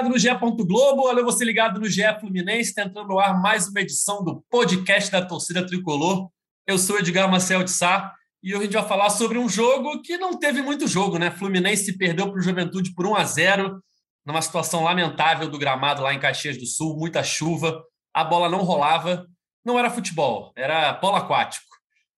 ligado no GE. Globo, olha você ligado no GE Fluminense, tentando no ar mais uma edição do podcast da torcida tricolor. Eu sou Edgar Marcel de Sá e hoje a gente vai falar sobre um jogo que não teve muito jogo, né? Fluminense perdeu para o Juventude por 1 a 0 numa situação lamentável do gramado lá em Caxias do Sul, muita chuva, a bola não rolava, não era futebol, era polo aquático.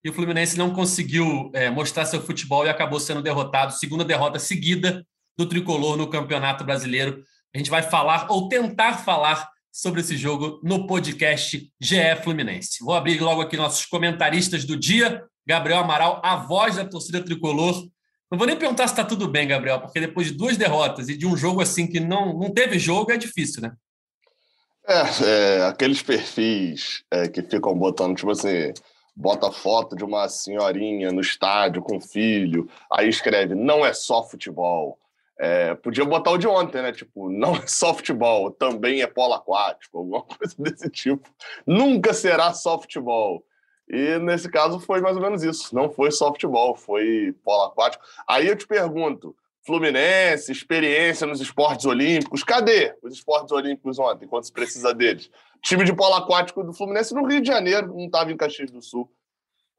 E o Fluminense não conseguiu é, mostrar seu futebol e acabou sendo derrotado, segunda derrota seguida do tricolor no Campeonato Brasileiro. A gente vai falar ou tentar falar sobre esse jogo no podcast GE Fluminense. Vou abrir logo aqui nossos comentaristas do dia. Gabriel Amaral, a voz da torcida tricolor. Não vou nem perguntar se está tudo bem, Gabriel, porque depois de duas derrotas e de um jogo assim que não, não teve jogo, é difícil, né? É, é aqueles perfis é, que ficam botando, tipo assim, bota foto de uma senhorinha no estádio com filho, aí escreve, não é só futebol. É, podia botar o de ontem, né? Tipo, não é só futebol, também é polo aquático, alguma coisa desse tipo. Nunca será só futebol. E nesse caso foi mais ou menos isso. Não foi só futebol, foi polo aquático. Aí eu te pergunto: Fluminense, experiência nos esportes olímpicos, cadê os esportes olímpicos ontem, quando se precisa deles? time de polo aquático do Fluminense no Rio de Janeiro, não estava em Caxias do Sul.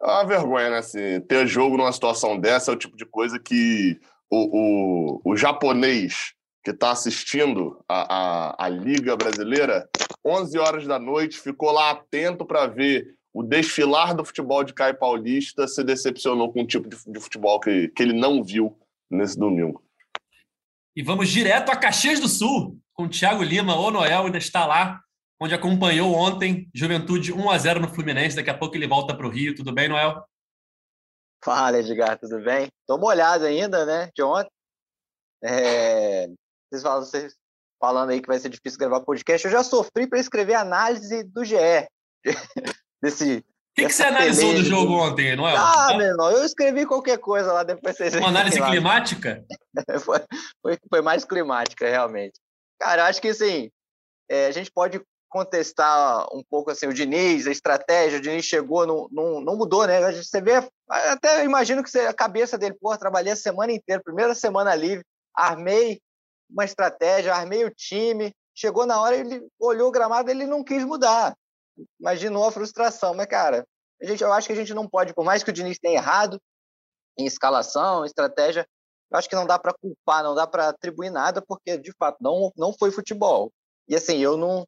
É uma vergonha, né? Assim, ter jogo numa situação dessa é o tipo de coisa que o, o, o japonês que está assistindo a, a, a, Liga Brasileira, 11 horas da noite, ficou lá atento para ver o desfilar do futebol de Caio Paulista, se decepcionou com um tipo de, de futebol que, que ele não viu nesse domingo. E vamos direto a Caxias do Sul, com o Thiago Lima. O Noel ainda está lá, onde acompanhou ontem Juventude 1 a 0 no Fluminense. Daqui a pouco ele volta para o Rio. Tudo bem, Noel? Fala, Edgar, tudo bem? Tô molhado ainda, né, de ontem. É... Vocês, falam, vocês falando aí que vai ser difícil gravar podcast. Eu já sofri para escrever análise do GE. Desse, o que, que você analisou do jogo ontem, Noel? Ah, meu irmão, eu escrevi qualquer coisa lá, depois vocês... Uma análise lá. climática? foi, foi, foi, mais climática, realmente. Cara, acho que, assim, é, a gente pode contestar um pouco assim o Diniz, a estratégia, o Diniz chegou, não, não, não mudou, né? Você vê, até imagino que você, a cabeça dele, pô, trabalhei a semana inteira, primeira semana livre, armei uma estratégia, armei o time, chegou na hora, ele olhou o gramado, ele não quis mudar. Imaginou a frustração, mas cara, a gente, eu acho que a gente não pode, por mais que o Diniz tenha errado em escalação, estratégia, eu acho que não dá para culpar, não dá para atribuir nada, porque de fato não, não foi futebol. E assim, eu não,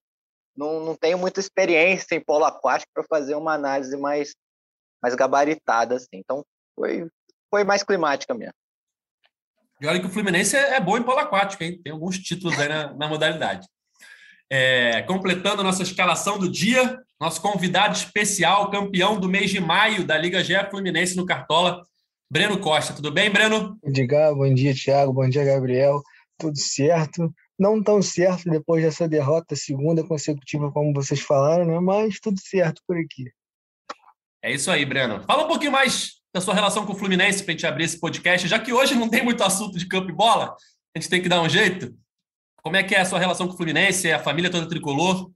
não, não tenho muita experiência em polo aquático para fazer uma análise mais, mais gabaritada, assim. Então, foi, foi mais climática mesmo. E olha que o Fluminense é, é bom em polo aquático, hein? Tem alguns títulos aí na, na modalidade. É, completando a nossa escalação do dia, nosso convidado especial, campeão do mês de maio da Liga GE Fluminense no Cartola, Breno Costa. Tudo bem, Breno? Bom bom dia, Thiago, bom dia, Gabriel. Tudo certo não tão certo depois dessa derrota segunda consecutiva, como vocês falaram, né? Mas tudo certo por aqui. É isso aí, Breno. Fala um pouquinho mais da sua relação com o Fluminense para a gente abrir esse podcast, já que hoje não tem muito assunto de campo e bola, a gente tem que dar um jeito. Como é que é a sua relação com o Fluminense? É a família toda tricolor?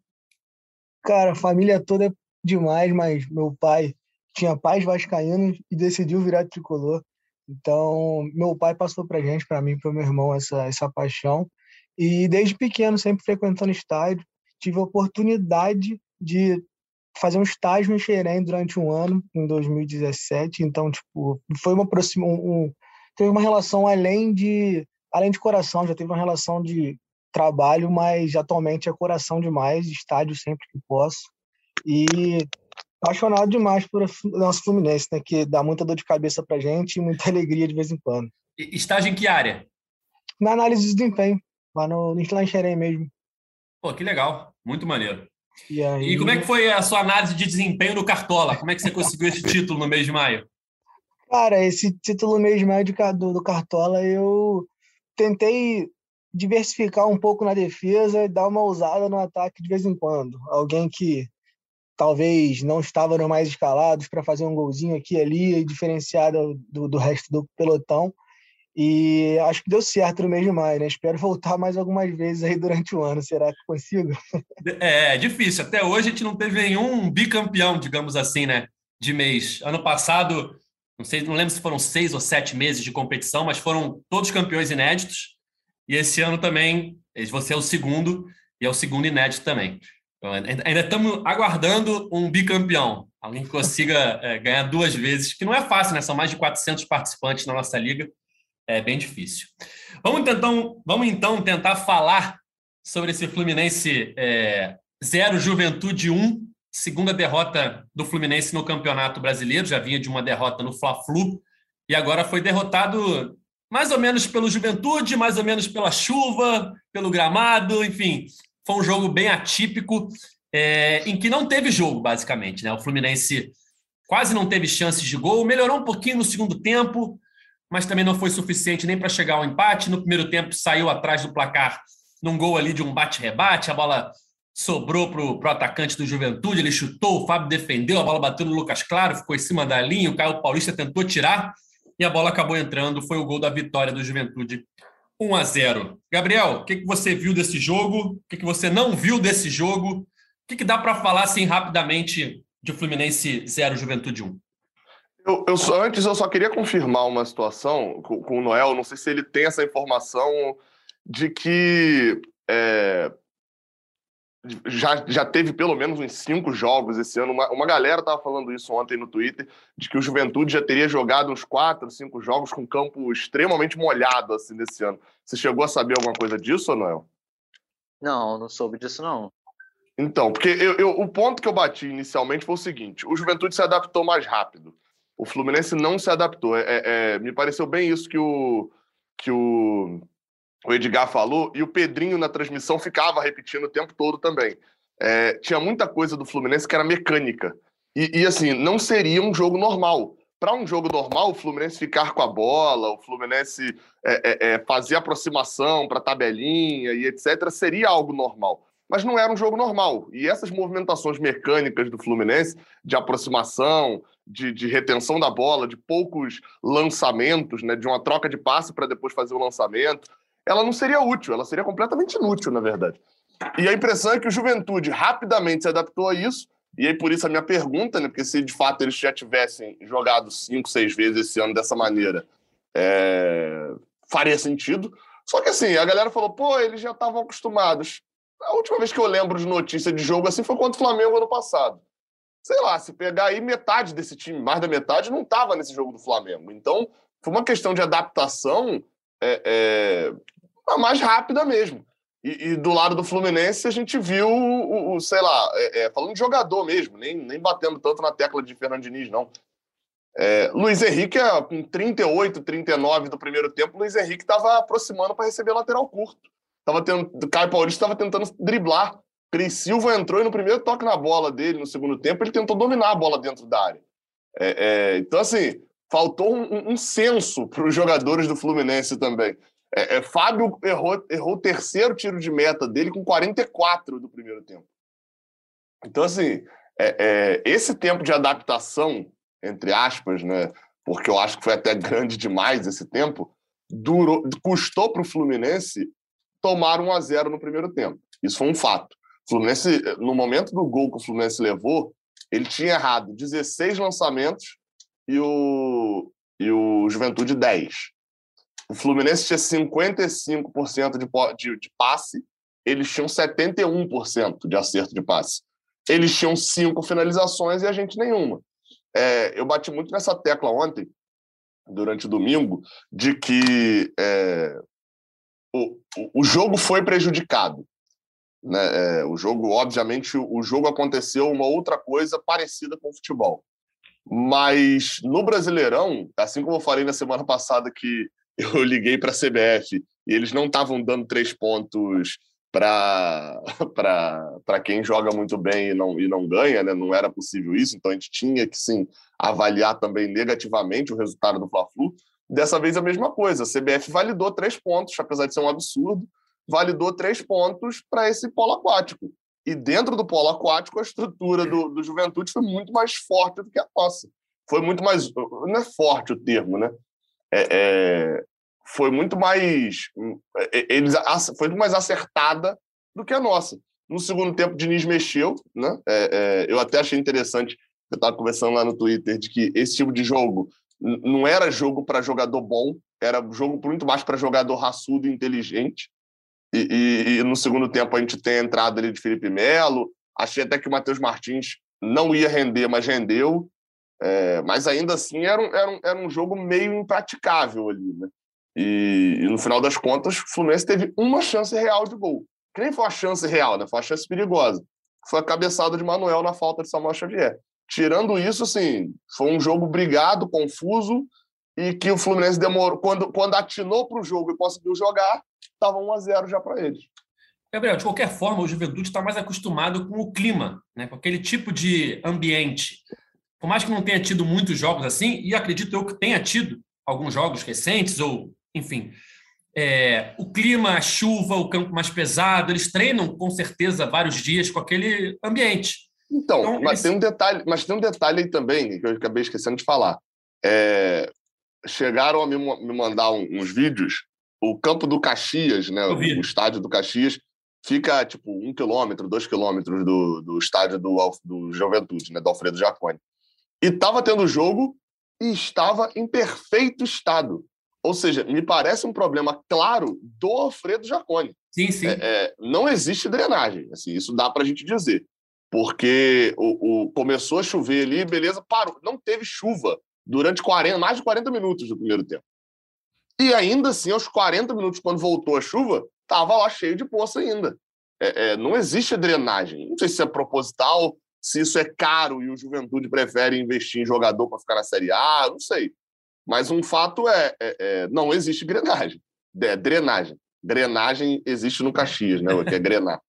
Cara, a família toda é demais, mas meu pai tinha pais vascaínos e decidiu virar tricolor. Então, meu pai passou para gente, para mim, para meu irmão, essa, essa paixão. E desde pequeno, sempre frequentando estádio, tive a oportunidade de fazer um estágio em Xerém durante um ano, em 2017. Então, tipo, foi uma próxima, um, um, teve uma relação além de além de coração, já teve uma relação de trabalho, mas atualmente é coração demais, estádio sempre que posso. E apaixonado demais por nosso Fluminense, né, que dá muita dor de cabeça pra gente e muita alegria de vez em quando. Estágio em que área? Na análise de desempenho lá no, no Xerém mesmo. Pô, que legal. Muito maneiro. E, aí... e como é que foi a sua análise de desempenho no Cartola? Como é que você conseguiu esse título no mês de maio? Cara, esse título no mês de maio do, do Cartola, eu tentei diversificar um pouco na defesa e dar uma ousada no ataque de vez em quando. Alguém que talvez não estava no mais escalados para fazer um golzinho aqui e ali, diferenciado do, do resto do pelotão. E acho que deu certo no mês de maio, né? Espero voltar mais algumas vezes aí durante o ano. Será que consigo? É, é difícil. Até hoje a gente não teve nenhum bicampeão, digamos assim, né? De mês. Ano passado, não sei, não lembro se foram seis ou sete meses de competição, mas foram todos campeões inéditos. E esse ano também Você é o segundo e é o segundo inédito também. Então, ainda estamos aguardando um bicampeão, alguém que consiga é, ganhar duas vezes, que não é fácil, né? São mais de 400 participantes na nossa liga, é bem difícil. Vamos, então, vamos então tentar falar sobre esse Fluminense é, 0, Juventude 1, segunda derrota do Fluminense no Campeonato Brasileiro, já vinha de uma derrota no Fla-Flu, e agora foi derrotado mais ou menos pelo Juventude, mais ou menos pela chuva, pelo gramado, enfim, foi um jogo bem atípico, é, em que não teve jogo, basicamente. Né? O Fluminense quase não teve chances de gol, melhorou um pouquinho no segundo tempo, mas também não foi suficiente nem para chegar ao empate. No primeiro tempo, saiu atrás do placar num gol ali de um bate-rebate, a bola sobrou para o atacante do Juventude, ele chutou, o Fábio defendeu, a bola bateu no Lucas Claro, ficou em cima da linha, o Caio Paulista tentou tirar e a bola acabou entrando, foi o gol da vitória do Juventude 1 a 0. Gabriel, o que, que você viu desse jogo? O que, que você não viu desse jogo? O que, que dá para falar assim rapidamente de Fluminense 0, Juventude 1? Eu, eu só, antes eu só queria confirmar uma situação com, com, o Noel, não sei se ele tem essa informação de que é, já, já teve pelo menos uns cinco jogos esse ano. Uma, uma galera estava falando isso ontem no Twitter, de que o Juventude já teria jogado uns quatro, cinco jogos com campo extremamente molhado assim nesse ano. Você chegou a saber alguma coisa disso, Noel? Não, não soube disso, não. Então, porque eu, eu, o ponto que eu bati inicialmente foi o seguinte: o Juventude se adaptou mais rápido. O Fluminense não se adaptou. É, é, me pareceu bem isso que o, que o o Edgar falou, e o Pedrinho na transmissão ficava repetindo o tempo todo também. É, tinha muita coisa do Fluminense que era mecânica. E, e assim, não seria um jogo normal. Para um jogo normal, o Fluminense ficar com a bola, o Fluminense é, é, é fazer aproximação para tabelinha e etc., seria algo normal. Mas não era um jogo normal. E essas movimentações mecânicas do Fluminense, de aproximação, de, de, retenção da bola, de poucos lançamentos, né, de uma troca de passe para depois fazer o lançamento, ela não seria útil, ela seria completamente inútil, na verdade. E a impressão é que o Juventude rapidamente se adaptou a isso, e aí por isso a minha pergunta, né? Porque se de fato eles já tivessem jogado cinco, seis vezes esse ano dessa maneira, é... faria sentido. Só que assim, a galera falou, pô, eles já estavam acostumados. A última vez que eu lembro de notícia de jogo assim foi contra o Flamengo ano passado. Sei lá, se pegar aí metade desse time, mais da metade, não estava nesse jogo do Flamengo. Então, foi uma questão de adaptação é, é, mais rápida mesmo. E, e, do lado do Fluminense a gente viu o, o sei lá, é, é, falando de jogador mesmo, nem, nem batendo tanto na tecla de Fernando Diniz, não. É, Luiz Henrique, com 38, 39 do primeiro tempo, Luiz Henrique estava aproximando para receber lateral curto. Tava tendo, o Caio Paulista estava tentando driblar. Cris Silva entrou e no primeiro toque na bola dele, no segundo tempo, ele tentou dominar a bola dentro da área. É, é, então, assim, faltou um, um senso para os jogadores do Fluminense também. É, é, Fábio errou, errou o terceiro tiro de meta dele com 44 do primeiro tempo. Então, assim, é, é, esse tempo de adaptação, entre aspas, né, porque eu acho que foi até grande demais esse tempo, durou, custou para o Fluminense tomar 1 a 0 no primeiro tempo. Isso foi um fato. Fluminense, no momento do gol que o Fluminense levou, ele tinha errado 16 lançamentos e o, e o Juventude 10. O Fluminense tinha 55% de, de, de passe, eles tinham 71% de acerto de passe. Eles tinham cinco finalizações e a gente nenhuma. É, eu bati muito nessa tecla ontem, durante o domingo, de que é, o, o jogo foi prejudicado. Né? É, o jogo, obviamente, o jogo aconteceu uma outra coisa parecida com o futebol. Mas no Brasileirão, assim como eu falei na semana passada que eu liguei para a CBF e eles não estavam dando três pontos para quem joga muito bem e não, e não ganha, né? não era possível isso, então a gente tinha que sim avaliar também negativamente o resultado do Fla-Flu. Dessa vez a mesma coisa, a CBF validou três pontos, apesar de ser um absurdo, validou três pontos para esse polo aquático. E dentro do polo aquático, a estrutura do, do Juventude foi muito mais forte do que a nossa. Foi muito mais. Não é forte o termo, né? É, é, foi muito mais é, eles foi muito mais acertada do que a nossa. No segundo tempo, o Diniz mexeu, né? É, é, eu até achei interessante, eu estava conversando lá no Twitter, de que esse tipo de jogo não era jogo para jogador bom, era jogo muito mais para jogador raçudo e inteligente. E, e, e, no segundo tempo a gente tem a entrada ali de Felipe Melo. Achei até que o Matheus Martins não ia render, mas rendeu. É, mas ainda assim era um, era, um, era um jogo meio impraticável ali, né? E, e, no final das contas, o Fluminense teve uma chance real de gol. Que nem foi uma chance real, né? Foi uma chance perigosa. Foi a cabeçada de Manuel na falta de Samuel Xavier. Tirando isso, assim, foi um jogo brigado, confuso, e que o Fluminense demorou. Quando, quando atinou para o jogo e conseguiu jogar, estava 1 a 0 já para eles. Gabriel, de qualquer forma, o Juventude está mais acostumado com o clima, né? com aquele tipo de ambiente. Por mais que não tenha tido muitos jogos assim, e acredito eu que tenha tido alguns jogos recentes, ou enfim, é, o clima, a chuva, o campo mais pesado, eles treinam com certeza vários dias com aquele ambiente. Então, então mas, eles... tem um detalhe, mas tem um detalhe aí também que eu acabei esquecendo de falar. É, chegaram a me, me mandar uns vídeos. O campo do Caxias, né, o estádio do Caxias, fica tipo um quilômetro, dois quilômetros do, do estádio do, do Juventude, né, do Alfredo Jaconi. E estava tendo jogo e estava em perfeito estado. Ou seja, me parece um problema claro do Alfredo Jaconi. Sim, sim. É, é, não existe drenagem, assim, isso dá para a gente dizer. Porque o, o, começou a chover ali, beleza, parou. Não teve chuva durante 40, mais de 40 minutos do primeiro tempo. E ainda assim, aos 40 minutos, quando voltou a chuva, estava lá cheio de poça ainda. É, é, não existe drenagem. Não sei se é proposital, se isso é caro e o Juventude prefere investir em jogador para ficar na Série A, não sei. Mas um fato é, é, é não existe drenagem. É, drenagem. Drenagem existe no Caxias, né? Que é grenar.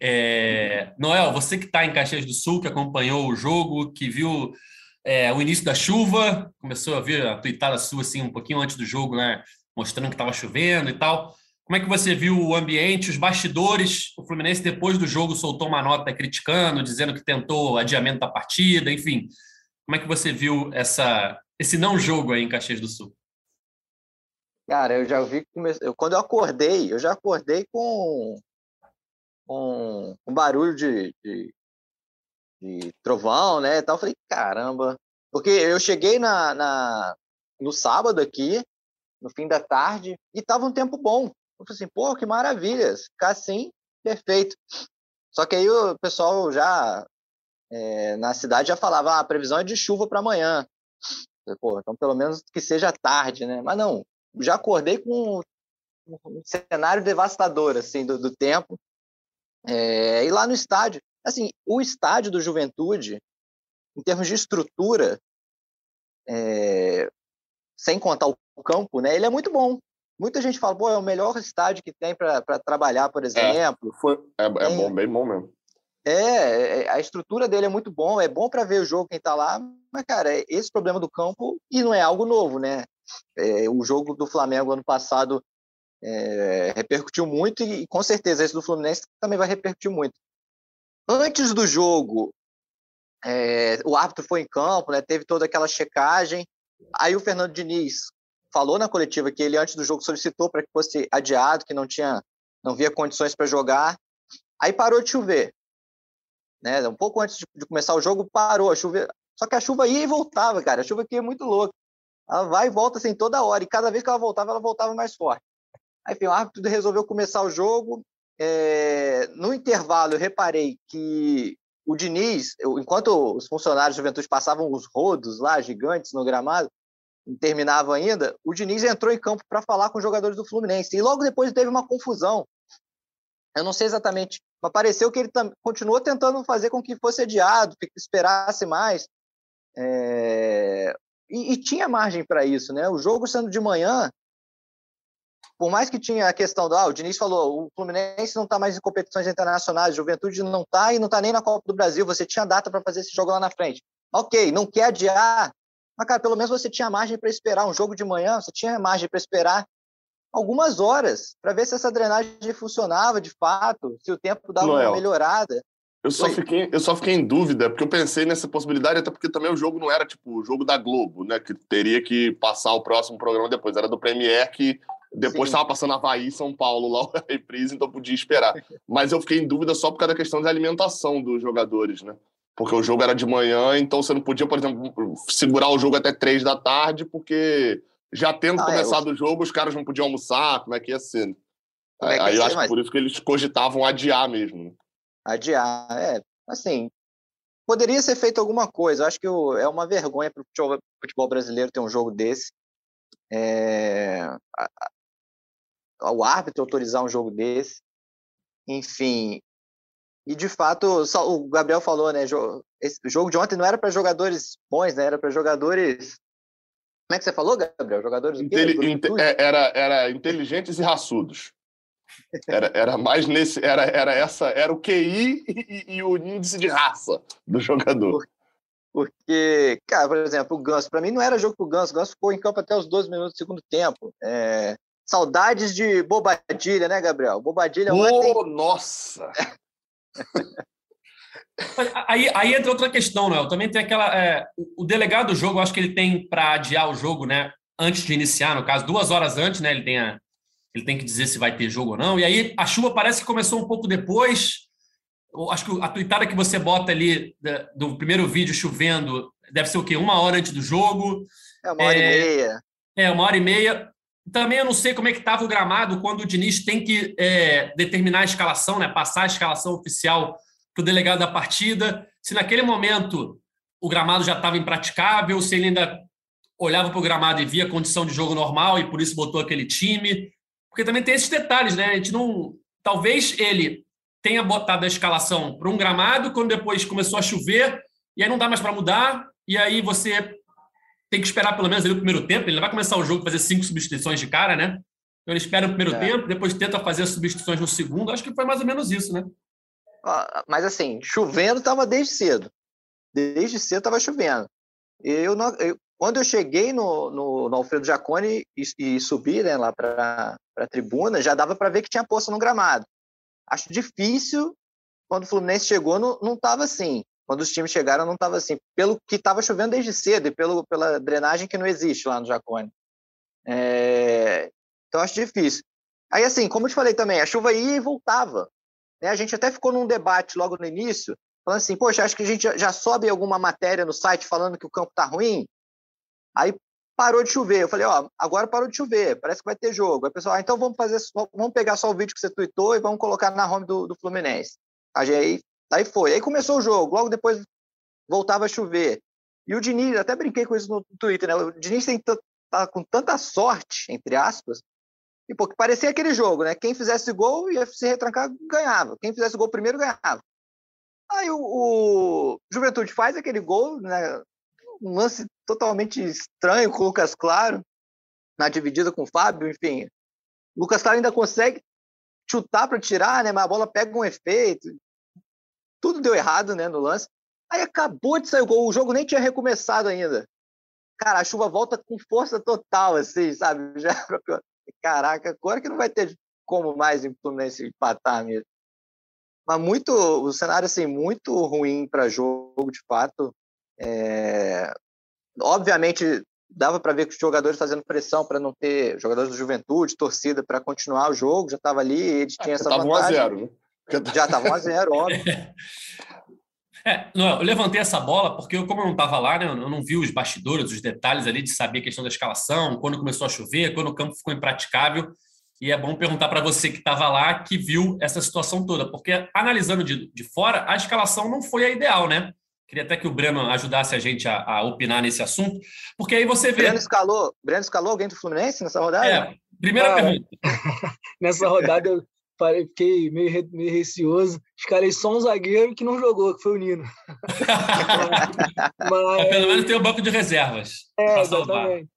É... Noel, você que está em Caxias do Sul, que acompanhou o jogo, que viu é, o início da chuva, começou a ver a tuitada sua assim um pouquinho antes do jogo, né? Mostrando que estava chovendo e tal. Como é que você viu o ambiente, os bastidores? O Fluminense, depois do jogo, soltou uma nota criticando, dizendo que tentou adiamento da partida, enfim. Como é que você viu essa, esse não jogo aí em Caxias do Sul? Cara, eu já vi. Quando eu acordei, eu já acordei com, com um barulho de, de, de trovão, né? Então eu falei, caramba. Porque eu cheguei na, na, no sábado aqui, no fim da tarde, e tava um tempo bom. Eu falei assim, pô, que maravilha, ficar assim, perfeito. Só que aí o pessoal já é, na cidade já falava, ah, a previsão é de chuva para amanhã. Falei, pô, então pelo menos que seja tarde, né? Mas não, já acordei com um cenário devastador assim do, do tempo. É, e lá no estádio, assim, o estádio do Juventude, em termos de estrutura, é, sem contar o campo, né? Ele é muito bom. Muita gente fala, pô, é o melhor estádio que tem para trabalhar, por é, exemplo. É, foi, é, é bom, bem bom mesmo. É, a estrutura dele é muito bom, é bom para ver o jogo quem está lá, mas, cara, esse problema do campo, e não é algo novo, né? É, o jogo do Flamengo ano passado é, repercutiu muito e, com certeza esse do Fluminense também vai repercutir muito. Antes do jogo, é, o árbitro foi em campo, né, teve toda aquela checagem, aí o Fernando Diniz falou na coletiva que ele antes do jogo solicitou para que fosse adiado, que não tinha, não via condições para jogar. Aí parou de chover, né? Um pouco antes de, começar o jogo parou a chuva, só que a chuva ia e voltava, cara. A chuva aqui é muito louca. Ela vai e volta assim toda hora e cada vez que ela voltava, ela voltava mais forte. Enfim, o árbitro resolveu começar o jogo. É... no intervalo, eu reparei que o Diniz, eu, enquanto os funcionários de juventude passavam os rodos lá, gigantes no gramado, terminava ainda, o Diniz entrou em campo para falar com os jogadores do Fluminense. E logo depois teve uma confusão. Eu não sei exatamente, mas pareceu que ele continuou tentando fazer com que fosse adiado, que esperasse mais. É... E, e, tinha margem para isso, né? O jogo sendo de manhã, por mais que tinha a questão do. Ah, o Diniz falou: o Fluminense não está mais em competições internacionais, Juventude não está e não está nem na Copa do Brasil, você tinha data para fazer esse jogo lá na frente. Ok, não quer adiar, mas, cara, pelo menos você tinha margem para esperar um jogo de manhã, você tinha margem para esperar algumas horas para ver se essa drenagem funcionava de fato, se o tempo dava Noel, uma melhorada. Eu só, fiquei, eu só fiquei em dúvida, porque eu pensei nessa possibilidade, até porque também o jogo não era tipo o jogo da Globo, né? Que teria que passar o próximo programa depois. Era do Premier que depois estava passando Havaí e São Paulo lá, a reprise, então podia esperar. Mas eu fiquei em dúvida só por causa da questão da alimentação dos jogadores, né? porque o jogo era de manhã, então você não podia, por exemplo, segurar o jogo até três da tarde, porque já tendo ah, é, começado é, o jogo, os caras não podiam almoçar, como é que ia ser? Aí, é aí eu acho que por isso que eles cogitavam adiar mesmo. Né? Adiar, é. Assim, poderia ser feito alguma coisa. Eu acho que é uma vergonha para o futebol, brasileiro ter um jogo desse. É, o árbitro autorizar um jogo desse. Enfim. E de fato, só, o Gabriel falou, né? Esse jogo de ontem não era para jogadores bons, né? Era para jogadores como é que você falou, Gabriel? Jogadores Inteli é, era, era inteligentes e raçudos. Era, era mais nesse. Era, era essa. Era o QI e, e o índice de raça do jogador. Porque, cara, por exemplo, o Ganso, para mim não era jogo pro Ganso. O Ganso ficou em campo até os 12 minutos do segundo tempo. É... Saudades de Bobadilha, né, Gabriel? Bobadilha oh, ontem... nossa! Aí, aí entra outra questão, Noel. Também tem aquela. É, o delegado do jogo, acho que ele tem para adiar o jogo, né? Antes de iniciar, no caso, duas horas antes, né? Ele tem, a, ele tem que dizer se vai ter jogo ou não. E aí a chuva parece que começou um pouco depois. Eu acho que a tuitada que você bota ali do primeiro vídeo chovendo deve ser o quê? Uma hora antes do jogo. É uma hora é, e meia. É, uma hora e meia. Também eu não sei como é que estava o gramado quando o Diniz tem que é, determinar a escalação, né? Passar a escalação oficial para o delegado da partida, se naquele momento o gramado já estava impraticável, se ele ainda olhava para o gramado e via condição de jogo normal e por isso botou aquele time. Porque também tem esses detalhes, né? A gente não. Talvez ele tenha botado a escalação para um gramado, quando depois começou a chover, e aí não dá mais para mudar, e aí você tem que esperar pelo menos ali o primeiro tempo. Ele não vai começar o jogo fazer cinco substituições de cara, né? Então ele espera o primeiro é. tempo, depois tenta fazer as substituições no segundo. Acho que foi mais ou menos isso, né? Mas assim, chovendo estava desde cedo. Desde cedo estava chovendo. Eu, não, eu, quando eu cheguei no, no, no Alfredo Jaconi e, e, subi né, lá para a tribuna, já dava para ver que tinha poça no gramado. Acho difícil, quando o Fluminense chegou, não estava assim. Quando os times chegaram, não estava assim. Pelo que estava chovendo desde cedo e pelo, pela drenagem que não existe lá no Jacone. É... Então, acho difícil. Aí, assim, como eu te falei também, a chuva ia e voltava. Né? A gente até ficou num debate logo no início, falando assim, poxa, acho que a gente já sobe alguma matéria no site falando que o campo está ruim. Aí parou de chover. Eu falei, ó, agora parou de chover, parece que vai ter jogo. Aí pessoal, ah, então vamos fazer, vamos pegar só o vídeo que você tweetou e vamos colocar na home do, do Fluminense. Aí, aí foi. Aí começou o jogo, logo depois voltava a chover. E o Diniz, até brinquei com isso no Twitter, né? O Diniz tem tá com tanta sorte, entre aspas, e, pô, parecia aquele jogo, né? Quem fizesse gol ia se retrancar, ganhava. Quem fizesse gol primeiro, ganhava. Aí o, o Juventude faz aquele gol, né? Um lance totalmente estranho com o Lucas Claro, na dividida com o Fábio, enfim. O Lucas Claro ainda consegue chutar para tirar, né? Mas a bola pega um efeito. Tudo deu errado, né, no lance. Aí acabou de sair o gol, o jogo nem tinha recomeçado ainda. Cara, a chuva volta com força total, assim, sabe? Já caraca, agora que não vai ter como mais o Fluminense empatar mesmo. Mas muito, o cenário assim, muito ruim para jogo, de fato. É... Obviamente, dava para ver que os jogadores fazendo pressão para não ter jogadores do Juventude, torcida para continuar o jogo, já estava ali, eles tinham essa vantagem. 1 a 0, né? Já estava 1 a 0, óbvio. É, eu levantei essa bola porque eu, como eu não estava lá, né, eu não vi os bastidores, os detalhes ali de saber a questão da escalação, quando começou a chover, quando o campo ficou impraticável. E é bom perguntar para você que estava lá, que viu essa situação toda, porque analisando de, de fora, a escalação não foi a ideal, né? Queria até que o Breno ajudasse a gente a, a opinar nesse assunto, porque aí você vê. Breno escalou, Breno escalou alguém do Fluminense nessa rodada? É, primeira ah, pergunta. nessa rodada eu fiquei meio, meio receoso. Escalei só um zagueiro que não jogou, que foi o Nino. Mas... Pelo menos tem o um banco de reservas. É, exatamente.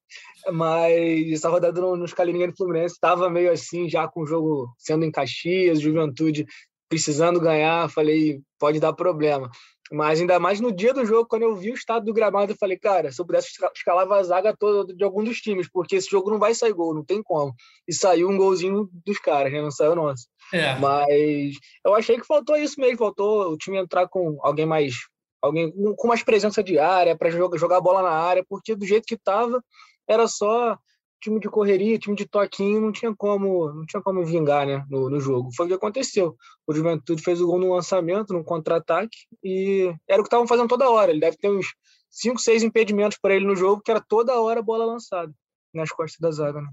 Mas essa rodada no, no escalei ninguém do Fluminense estava meio assim, já com o jogo sendo em Caxias, Juventude precisando ganhar. Falei, pode dar problema. Mas ainda mais no dia do jogo, quando eu vi o estado do gramado, eu falei, cara, se eu pudesse escalar a zaga toda de algum dos times, porque esse jogo não vai sair gol, não tem como. E saiu um golzinho dos caras, né? Não saiu nosso. É. Mas eu achei que faltou isso mesmo, faltou o time entrar com alguém mais. alguém com mais presença de área, para jogar, jogar a bola na área, porque do jeito que estava, era só time de correria, time de toquinho, não tinha como, não tinha como vingar, né, no, no jogo. Foi o que aconteceu. O Juventude fez o gol no lançamento, no contra-ataque, e era o que estavam fazendo toda hora. Ele deve ter uns cinco, seis impedimentos para ele no jogo, que era toda hora bola lançada nas costas da zaga, né?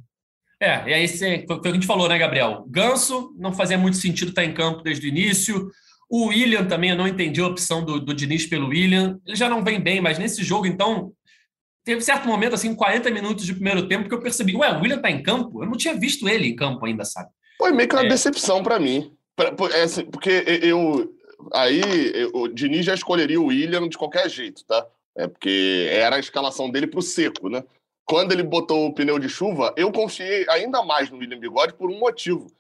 É, e aí foi o que a gente falou, né, Gabriel? Ganso não fazia muito sentido estar em campo desde o início. O William também, eu não entendi a opção do, do Diniz pelo William. Ele já não vem bem, mas nesse jogo, então, teve certo momento, assim, 40 minutos de primeiro tempo, que eu percebi, ué, o William está em campo? Eu não tinha visto ele em campo ainda, sabe? Foi meio que uma é. decepção para mim. Pra, é assim, porque eu. Aí o Diniz já escolheria o William de qualquer jeito, tá? É porque era a escalação dele para o seco, né? Quando ele botou o pneu de chuva, eu confiei ainda mais no William Bigode por um motivo.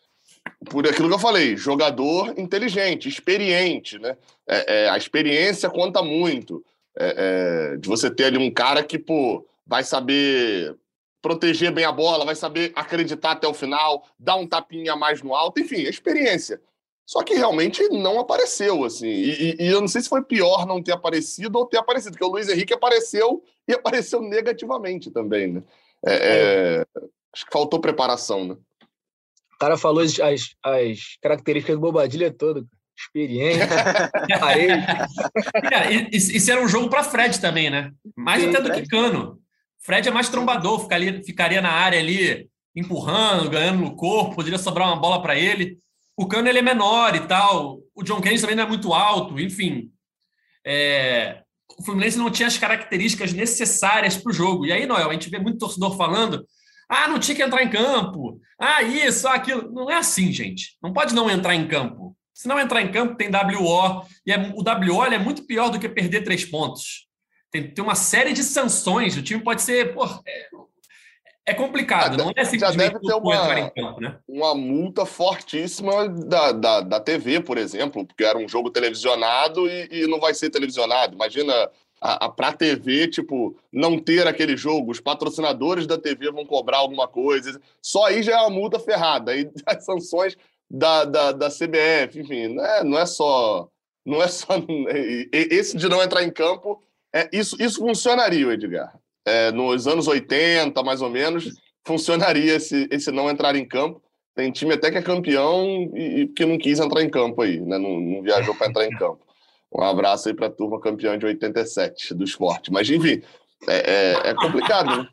Por aquilo que eu falei, jogador inteligente, experiente, né? É, é, a experiência conta muito. É, é de você ter ali um cara que, pô, vai saber proteger bem a bola, vai saber acreditar até o final, dar um tapinha a mais no alto, enfim, experiência. Só que realmente não apareceu, assim. E, e, e, eu não sei se foi pior não ter aparecido ou ter aparecido, porque o Luiz Henrique apareceu e apareceu negativamente também, né? É, é, acho que faltou preparação, né? O cara falou as, as, as características do Bobadilha todo. Experiência, parede. É, isso era um jogo para Fred também, né? Mais Sim, até do que Cano. Fred é mais trombador, ficaria, ficaria na área ali, empurrando, ganhando no corpo, poderia sobrar uma bola para ele. O Cano ele é menor e tal. O John Kennedy também não é muito alto, enfim. É, o Fluminense não tinha as características necessárias para o jogo. E aí, Noel, a gente vê muito torcedor falando: ah, não tinha que entrar em campo. Ah, isso, aquilo. Não é assim, gente. Não pode não entrar em campo. Se não entrar em campo, tem WO. E é, o WO é muito pior do que perder três pontos. Tem, tem uma série de sanções. O time pode ser. Pô, é, é complicado, não é simplesmente já deve ter uma, campo, né? uma multa fortíssima da, da, da TV, por exemplo, porque era um jogo televisionado e, e não vai ser televisionado. Imagina a, a pra TV, tipo, não ter aquele jogo, os patrocinadores da TV vão cobrar alguma coisa. Só aí já é uma multa ferrada. Aí as sanções da, da, da CBF, enfim, não é, não é só. Não é só. Esse de não entrar em campo, é, isso, isso funcionaria, Edgar é, nos anos 80, mais ou menos, funcionaria esse, esse não entrar em campo. Tem time até que é campeão e, e que não quis entrar em campo aí, né? não, não viajou para entrar em campo. Um abraço aí para a turma campeã de 87 do esporte. Mas, enfim, é, é, é complicado, né?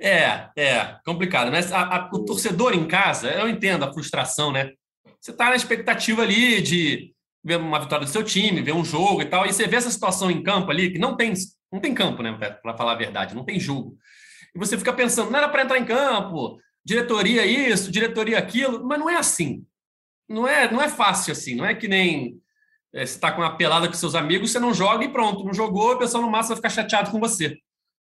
É, é, complicado. Mas a, a, o torcedor em casa, eu entendo a frustração, né? Você está na expectativa ali de ver uma vitória do seu time, ver um jogo e tal, e você vê essa situação em campo ali, que não tem não tem campo, né, para falar a verdade, não tem jogo. E você fica pensando, não era para entrar em campo, diretoria isso, diretoria aquilo, mas não é assim. Não é, não é fácil assim, não é que nem é, você está com uma pelada com seus amigos, você não joga e pronto, não jogou, o pessoal no máximo vai ficar chateado com você.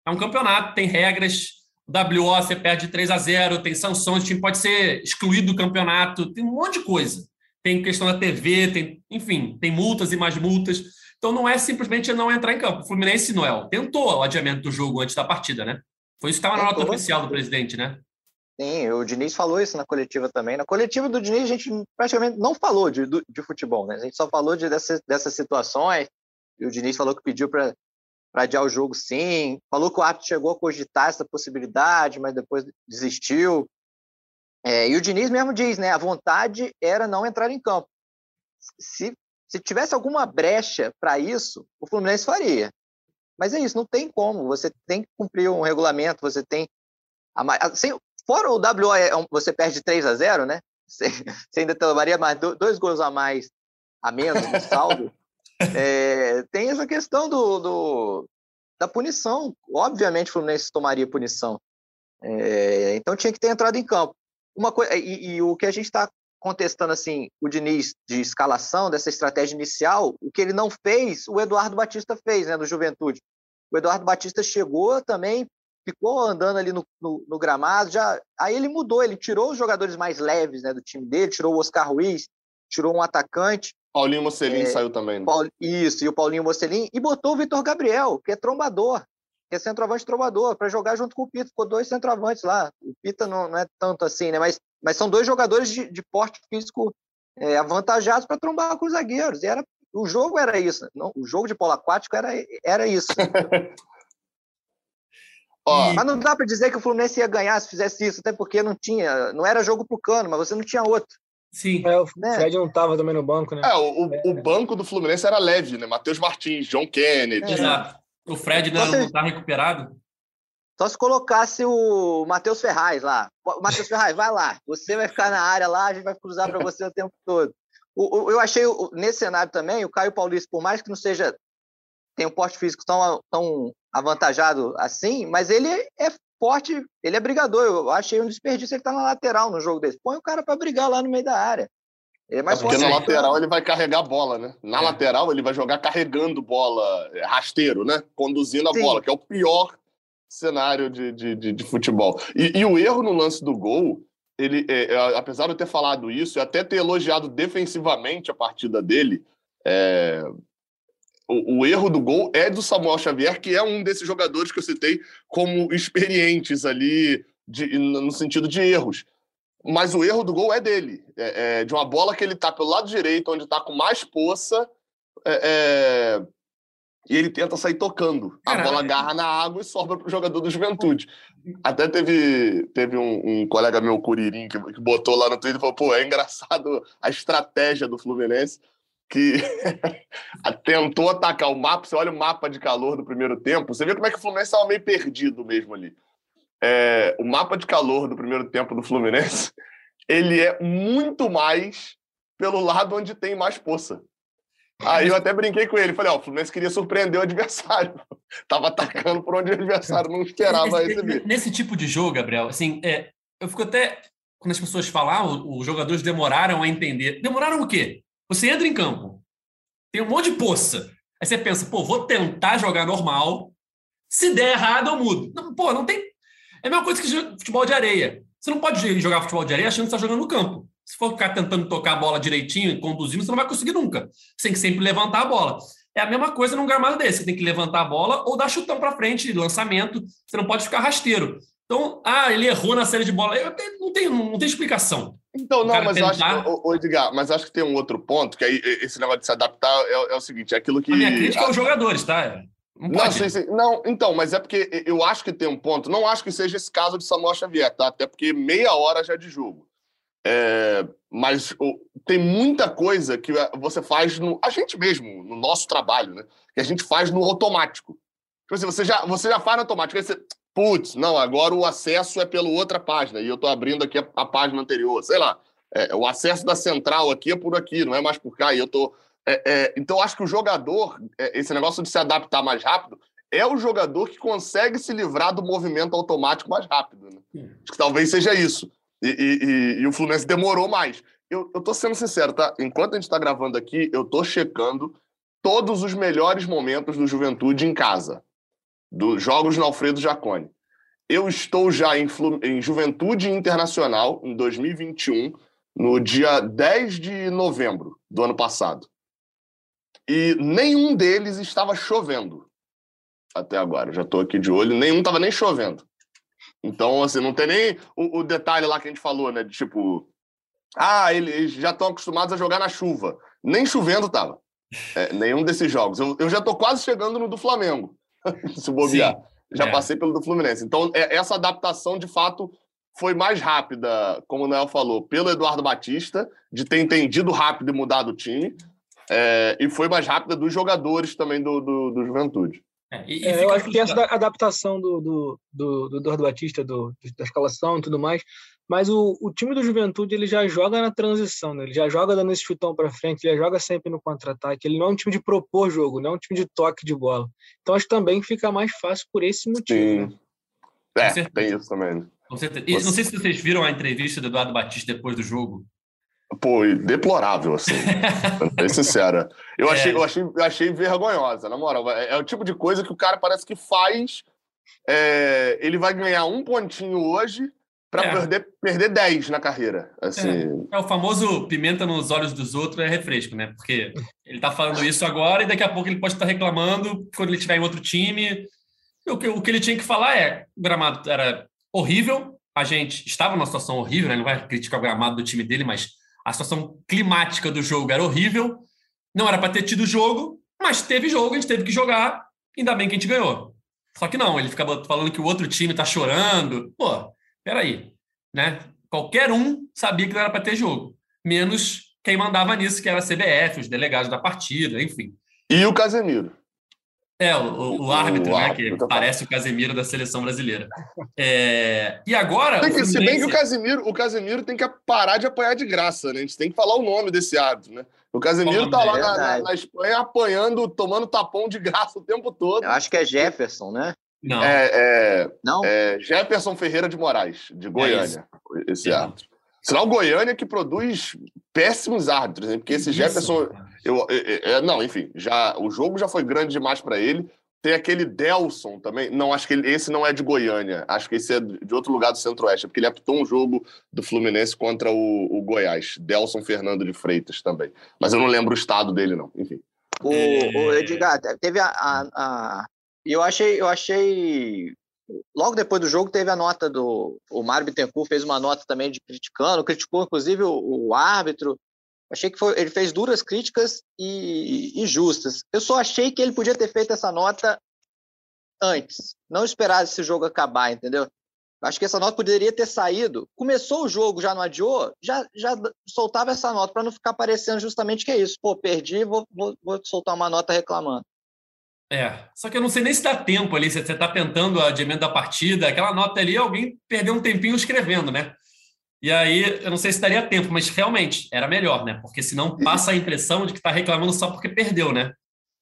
É um campeonato, tem regras, WO você perde 3 a 0 tem sanções, o time pode ser excluído do campeonato, tem um monte de coisa. Tem questão da TV, tem, enfim, tem multas e mais multas. Então não é simplesmente não entrar em campo. O Fluminense, Noel, tentou o adiamento do jogo antes da partida, né? Foi isso que estava na nota oficial do presidente, né? Sim, o Diniz falou isso na coletiva também. Na coletiva do Diniz, a gente praticamente não falou de, de futebol, né? A gente só falou de, dessas, dessas situações. E o Diniz falou que pediu para adiar o jogo, sim. Falou que o árbitro chegou a cogitar essa possibilidade, mas depois desistiu. É, e o Diniz mesmo diz, né? A vontade era não entrar em campo. Se se tivesse alguma brecha para isso, o Fluminense faria. Mas é isso, não tem como. Você tem que cumprir um regulamento, você tem. A, sem, fora o WO, é você perde 3 a 0 né? Você, você ainda tomaria mais dois gols a mais, a menos no saldo. É, tem essa questão do, do, da punição. Obviamente, o Fluminense tomaria punição. É, então tinha que ter entrado em campo. Uma coisa, e, e o que a gente está contestando assim o Diniz de escalação dessa estratégia inicial, o que ele não fez, o Eduardo Batista fez, né, do Juventude. O Eduardo Batista chegou também, ficou andando ali no, no, no, gramado, já aí ele mudou, ele tirou os jogadores mais leves, né, do time dele, tirou o Oscar Ruiz, tirou um atacante. Paulinho Mocelin é, saiu também. Né? isso, e o Paulinho Mocelin, e botou o Vitor Gabriel, que é trombador, que é centroavante trombador, para jogar junto com o Pita. Ficou dois centroavantes lá. O Pita não, não é tanto assim, né? Mas mas são dois jogadores de, de porte físico é, avantajados para trombar com os zagueiros. E era, o jogo era isso. Não, o jogo de polo aquático era, era isso. Mas não dá para dizer que o Fluminense ia ganhar se fizesse isso, até porque não tinha, não era jogo para o cano, mas você não tinha outro. Sim. É, o né? Fred não estava também no banco, né? É, o, o, o, banco do Fluminense era leve, né? Matheus Martins, John Kennedy. Exato. O Fred não está recuperado? Só se colocasse o Matheus Ferraz lá. Matheus Ferraz, vai lá. Você vai ficar na área lá, a gente vai cruzar para você o tempo todo. O, o, eu achei, nesse cenário também, o Caio Paulista, por mais que não seja tem um porte físico tão, tão avantajado assim, mas ele é forte, ele é brigador. Eu achei um desperdício ele estar tá na lateral no jogo desse. Põe o cara para brigar lá no meio da área. Ele é mais é porque na lateral ele vai carregar a bola, né? Na é. lateral ele vai jogar carregando bola, é, rasteiro, né? Conduzindo a Sim. bola, que é o pior cenário de, de, de, de futebol. E, e, o erro no lance do gol, ele, é, é, apesar de eu ter falado isso e até ter elogiado defensivamente a partida dele, é, o, o, erro do gol é do Samuel Xavier, que é um desses jogadores que eu citei como experientes ali, de, no sentido de erros. Mas o erro do gol é dele, é, é de uma bola que ele tá pelo lado direito, onde está com mais poça, é, é, e ele tenta sair tocando. A bola agarra na água e sobra para o jogador do Juventude. Até teve, teve um, um colega meu, Curirim, que, que, botou lá no Twitter e falou: pô, é engraçado a estratégia do Fluminense, que tentou atacar o mapa. Você olha o mapa de calor do primeiro tempo, você vê como é que o Fluminense estava meio perdido mesmo ali é, o mapa de calor do primeiro tempo do Fluminense, ele é muito mais pelo lado onde tem mais poça. Aí eu até brinquei com ele, falei, ó, o Fluminense queria surpreender o adversário. Tava atacando por onde o adversário não esperava receber. Nesse tipo de jogo, Gabriel, assim, é, eu fico até quando as pessoas falam, ah, os jogadores demoraram a entender. Demoraram o quê? Você entra em campo, tem um monte de poça. Aí você pensa, pô, vou tentar jogar normal. Se der errado, eu mudo. Não, pô, não tem é a mesma coisa que futebol de areia. Você não pode jogar futebol de areia achando que está jogando no campo. Se for ficar tentando tocar a bola direitinho, conduzindo, você não vai conseguir nunca. Você tem que sempre levantar a bola. É a mesma coisa num gramado desse. Você tem que levantar a bola ou dar chutão para frente, lançamento. Você não pode ficar rasteiro. Então, ah, ele errou na série de bola. Eu não tem, não tem explicação. Então, não, mas tentar... eu acho, ô, Edgar, mas acho que tem um outro ponto, que aí esse negócio de se adaptar é, é o seguinte, é aquilo que... A minha crítica é aos jogadores, tá? Não, não, sim, sim. não, então, mas é porque eu acho que tem um ponto. Não acho que seja esse caso de Samuel Xavier, tá? Até porque meia hora já é de jogo. É, mas tem muita coisa que você faz no. A gente mesmo, no nosso trabalho, né? Que a gente faz no automático. Tipo assim, você já, você já faz no automático. Aí você. Putz, não, agora o acesso é pela outra página. E eu tô abrindo aqui a, a página anterior. Sei lá. É, o acesso da central aqui é por aqui, não é mais por cá. E eu tô é, é, então, acho que o jogador, é, esse negócio de se adaptar mais rápido, é o jogador que consegue se livrar do movimento automático mais rápido. Né? Acho que talvez seja isso. E, e, e, e o Fluminense demorou mais. Eu, eu tô sendo sincero, tá? Enquanto a gente está gravando aqui, eu tô checando todos os melhores momentos do Juventude em casa, dos jogos no Alfredo Jacone. Eu estou já em, em Juventude Internacional, em 2021, no dia 10 de novembro do ano passado. E nenhum deles estava chovendo até agora. Já estou aqui de olho, nenhum estava nem chovendo. Então, assim, não tem nem o, o, detalhe lá que a gente falou, né? De tipo, ah, eles já estão acostumados a jogar na chuva. Nem chovendo tava. É, nenhum desses jogos. Eu, eu já estou quase chegando no do Flamengo, se bobear. Sim, já é. passei pelo do Fluminense. Então, é, essa adaptação, de fato, foi mais rápida, como o Noel falou, pelo Eduardo Batista, de ter entendido rápido e mudado o time, é, e foi mais rápida dos jogadores também do, do, do Juventude. É, e, e é, eu acho que tem essa adaptação do, do, do, do Eduardo Batista, do, da escalação e tudo mais, mas o, o time do Juventude ele já joga na transição, né? ele já joga dando esse chutão para frente, ele já joga sempre no contra-ataque, ele não é um time de propor jogo, não é um time de toque de bola. Então acho também que fica mais fácil por esse motivo. Sim. Né? É, tem isso também. Né? E, não sei se vocês viram a entrevista do Eduardo Batista depois do jogo, Pô, deplorável, assim. bem sincera. Eu, é. achei, eu, achei, eu achei vergonhosa, na moral. É, é, o tipo de coisa que o cara parece que faz. É, ele vai ganhar um pontinho hoje para é. perder, perder 10 na carreira. Assim. É. é. o famoso pimenta nos olhos dos outros é refresco, né? Porque ele tá falando isso agora e daqui a pouco ele pode estar reclamando quando ele estiver em outro time. O que, o que ele tinha que falar é: o gramado era horrível, a gente estava numa situação horrível, né? Não vai criticar o gramado do time dele, mas a situação climática do jogo era horrível, não era para ter tido jogo, mas teve jogo, a gente teve que jogar, ainda bem que a gente ganhou. Só que não, ele ficava falando que o outro time tá chorando. Pô, peraí, né? Qualquer um sabia que não era para ter jogo, menos quem mandava nisso, que era a CBF, os delegados da partida, enfim. E o Casemiro. É, o, o árbitro, o né? Árbitro, que parece o Casemiro da seleção brasileira. É, e agora. Que, Fluminense... Se bem que o Casemiro, o Casemiro tem que parar de apanhar de graça, né? A gente tem que falar o nome desse árbitro, né? O Casemiro tá lá na, na, Espanha apanhando, tomando tapão de graça o tempo todo. Eu acho que é Jefferson, né? Não. É, é, Não? É Jefferson Ferreira de Moraes, de Goiânia, é esse árbitro. Será o Goiânia que produz péssimos árbitros, hein? porque esse Jefferson. Eu, eu, eu, não, enfim, já, o jogo já foi grande demais para ele. Tem aquele Delson também. Não, acho que ele, esse não é de Goiânia. Acho que esse é de outro lugar do Centro-Oeste, porque ele apitou um jogo do Fluminense contra o, o Goiás. Delson Fernando de Freitas também. Mas eu não lembro o estado dele, não. Enfim. O, o Edgar, teve a, a, a. Eu achei, eu achei logo depois do jogo teve a nota do o Mário Bittencourt fez uma nota também de criticando, criticou inclusive o, o árbitro. Achei que foi, ele fez duras críticas e, e, justas. Eu só achei que ele podia ter feito essa nota antes, não esperar esse jogo acabar, entendeu? Acho que essa nota poderia ter saído. Começou o jogo, já não adiou, já, já soltava essa nota para não ficar parecendo justamente que é isso. Pô, perdi, vou, vou, vou soltar uma nota reclamando. É, só que eu não sei nem se dá tempo ali, se você está tentando o adiamento da partida, aquela nota ali, alguém perdeu um tempinho escrevendo, né? E aí, eu não sei se daria tempo, mas realmente era melhor, né? Porque senão passa a impressão de que está reclamando só porque perdeu, né?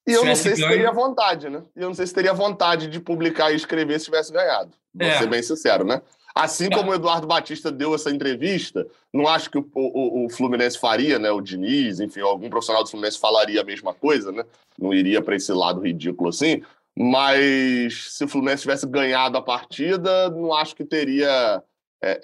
E eu não sei ganho... se teria vontade, né? E eu não sei se teria vontade de publicar e escrever se tivesse ganhado. Vou é. ser bem sincero, né? Assim como o Eduardo Batista deu essa entrevista, não acho que o, o, o, Fluminense faria, né? O Diniz, enfim, algum profissional do Fluminense falaria a mesma coisa, né? Não iria para esse lado ridículo assim. Mas se o Fluminense tivesse ganhado a partida, não acho que teria. É,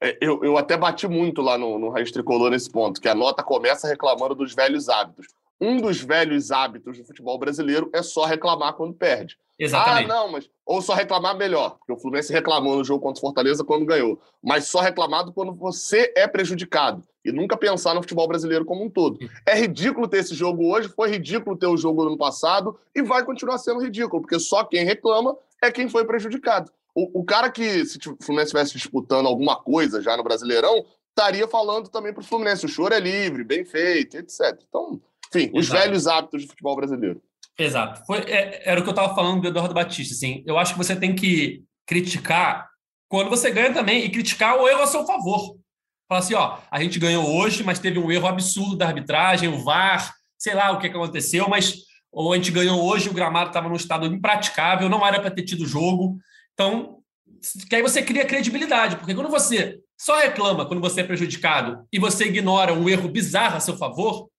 é, é, eu, eu até bati muito lá no, no Raiz Tricolor nesse ponto, que a nota começa reclamando dos velhos hábitos. Um dos velhos hábitos do futebol brasileiro é só reclamar quando perde. Exatamente. Ah, não, mas. Ou só reclamar melhor, porque o Fluminense reclamou no jogo contra o Fortaleza quando ganhou. Mas só reclamado quando você é prejudicado. E nunca pensar no futebol brasileiro como um todo. É ridículo ter esse jogo hoje, foi ridículo ter o jogo no ano passado e vai continuar sendo ridículo, porque só quem reclama é quem foi prejudicado. O, o cara que, se o Fluminense estivesse disputando alguma coisa já no Brasileirão, estaria falando também para o Fluminense: o choro é livre, bem feito, etc. Então, enfim, os Exato. velhos hábitos do futebol brasileiro. Exato. Foi, é, era o que eu estava falando do Eduardo Batista. Assim, eu acho que você tem que criticar quando você ganha também e criticar o erro a seu favor. Falar assim, ó, a gente ganhou hoje, mas teve um erro absurdo da arbitragem, o VAR, sei lá o que, que aconteceu, mas ou a gente ganhou hoje, o gramado estava num estado impraticável, não era para ter tido jogo. Então, que aí você cria credibilidade, porque quando você só reclama quando você é prejudicado e você ignora um erro bizarro a seu favor,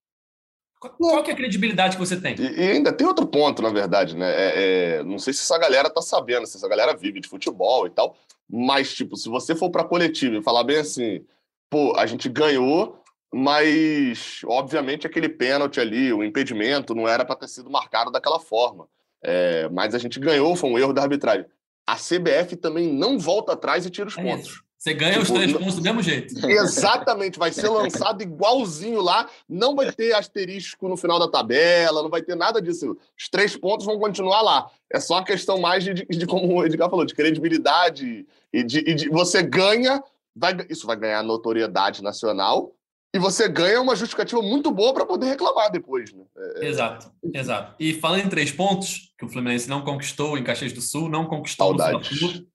qual que é a credibilidade que você tem? E, e ainda tem outro ponto, na verdade, né? É, é, não sei se essa galera tá sabendo, se essa galera vive de futebol e tal, mas, tipo, se você for pra coletiva e falar bem assim, pô, a gente ganhou, mas, obviamente, aquele pênalti ali, o impedimento, não era para ter sido marcado daquela forma. É, mas a gente ganhou, foi um erro da arbitragem. A CBF também não volta atrás e tira os é pontos. Isso. Você ganha tipo, os três pontos do mesmo jeito. Exatamente, vai ser lançado igualzinho lá, não vai ter asterisco no final da tabela, não vai ter nada disso. Os três pontos vão continuar lá. É só uma questão mais de, de, de como o Edgar falou, de credibilidade e de, e de você ganha, vai, isso vai ganhar notoriedade nacional e você ganha uma justificativa muito boa para poder reclamar depois. Né? É... é. Exato, exato. E falando em três pontos, que o Fluminense não conquistou em Caxias do Sul, não conquistou Saudades. no Sul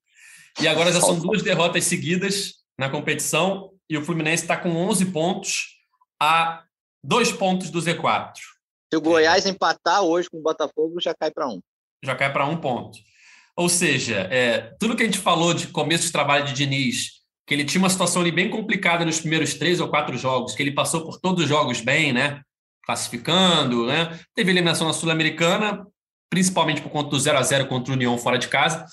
e agora já são duas derrotas seguidas na competição e o Fluminense está com 11 pontos a dois pontos do Z4. Se o Goiás empatar hoje com o Botafogo, já cai para um. Já cai para um ponto. Ou seja, é, tudo que a gente falou de começo de trabalho de Diniz, que ele tinha uma situação ali bem complicada nos primeiros três ou quatro jogos, que ele passou por todos os jogos bem, né? Classificando, né? Teve eliminação na Sul-Americana, principalmente por conta do 0 a 0 contra o União fora de casa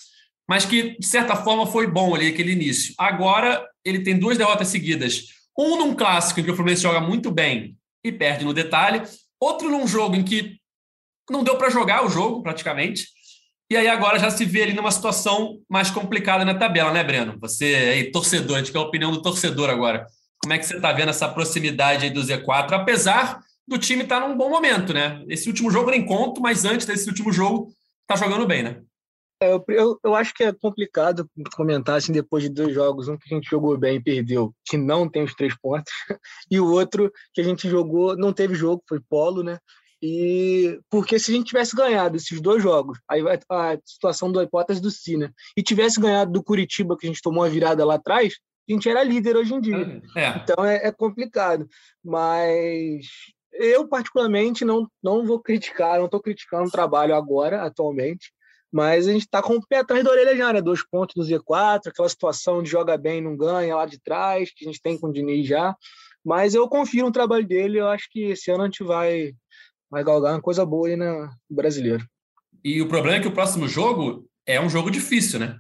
mas que, de certa forma, foi bom ali aquele início. Agora, ele tem duas derrotas seguidas. Um num clássico em que o Fluminense joga muito bem e perde no detalhe, outro num jogo em que não deu para jogar o jogo, praticamente. E aí agora já se vê ali numa situação mais complicada na tabela, né, Breno? Você aí, torcedor, a gente quer a opinião do torcedor agora. Como é que você está vendo essa proximidade aí do Z4, apesar do time estar tá num bom momento, né? Esse último jogo nem conto, mas antes desse último jogo, tá jogando bem, né? É, eu, eu, acho que é complicado comentar assim depois de dois jogos, um que a gente jogou bem e perdeu, que não tem os três pontos, e o outro que a gente jogou, não teve jogo, foi polo, né? E porque se a gente tivesse ganhado esses dois jogos, aí vai a situação da hipótese do Cine, e tivesse ganhado do Curitiba, que a gente tomou a virada lá atrás, a gente era líder hoje em dia. É. Então é, é, complicado. Mas eu, particularmente, não, não vou criticar, não estou criticando o trabalho agora, atualmente, mas a gente está com o pé atrás da orelha já, né? Dois pontos do Z4, aquela situação de joga bem não ganha lá de trás, que a gente tem com o Diniz já. Mas eu confio no trabalho dele, eu acho que esse ano a gente vai, vai galgar uma coisa boa aí no brasileiro. E o problema é que o próximo jogo é um jogo difícil, né?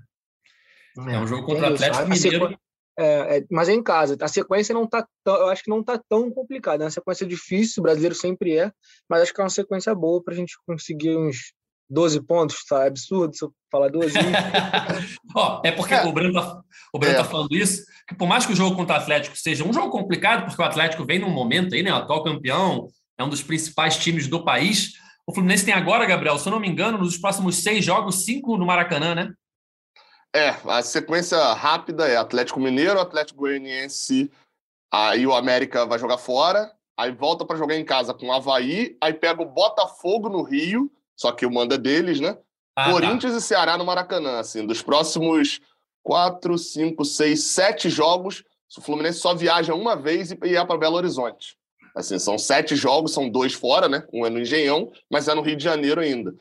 É, é um jogo contra o Atlético Mineiro. É, é, mas é em casa. A sequência não tá tão, eu acho que não tá tão complicada. É uma sequência difícil, o brasileiro sempre é, mas acho que é uma sequência boa para a gente conseguir uns 12 pontos, tá? É absurdo se eu falar 12. Ó, é porque é. o Breno, tá, o Breno tá é. tá falando isso, que por mais que o jogo contra o Atlético seja um jogo complicado, porque o Atlético vem num momento aí, né? O atual campeão, é um dos principais times do país. O Fluminense tem agora, Gabriel, se eu não me engano, nos próximos seis jogos, cinco no Maracanã, né? É, a sequência rápida é Atlético Mineiro, Atlético Goianiense, aí o América vai jogar fora, aí volta para jogar em casa com o Havaí, aí pega o Botafogo no Rio, só que o manda é deles, né? Ah, tá. Corinthians tá. e Ceará no Maracanã, assim, dos próximos quatro, cinco, seis, sete jogos, o Fluminense só viaja uma vez e ia para Belo Horizonte. Assim, são sete jogos, são dois fora, né? Um é no Engenhão, mas é no Rio de Janeiro ainda.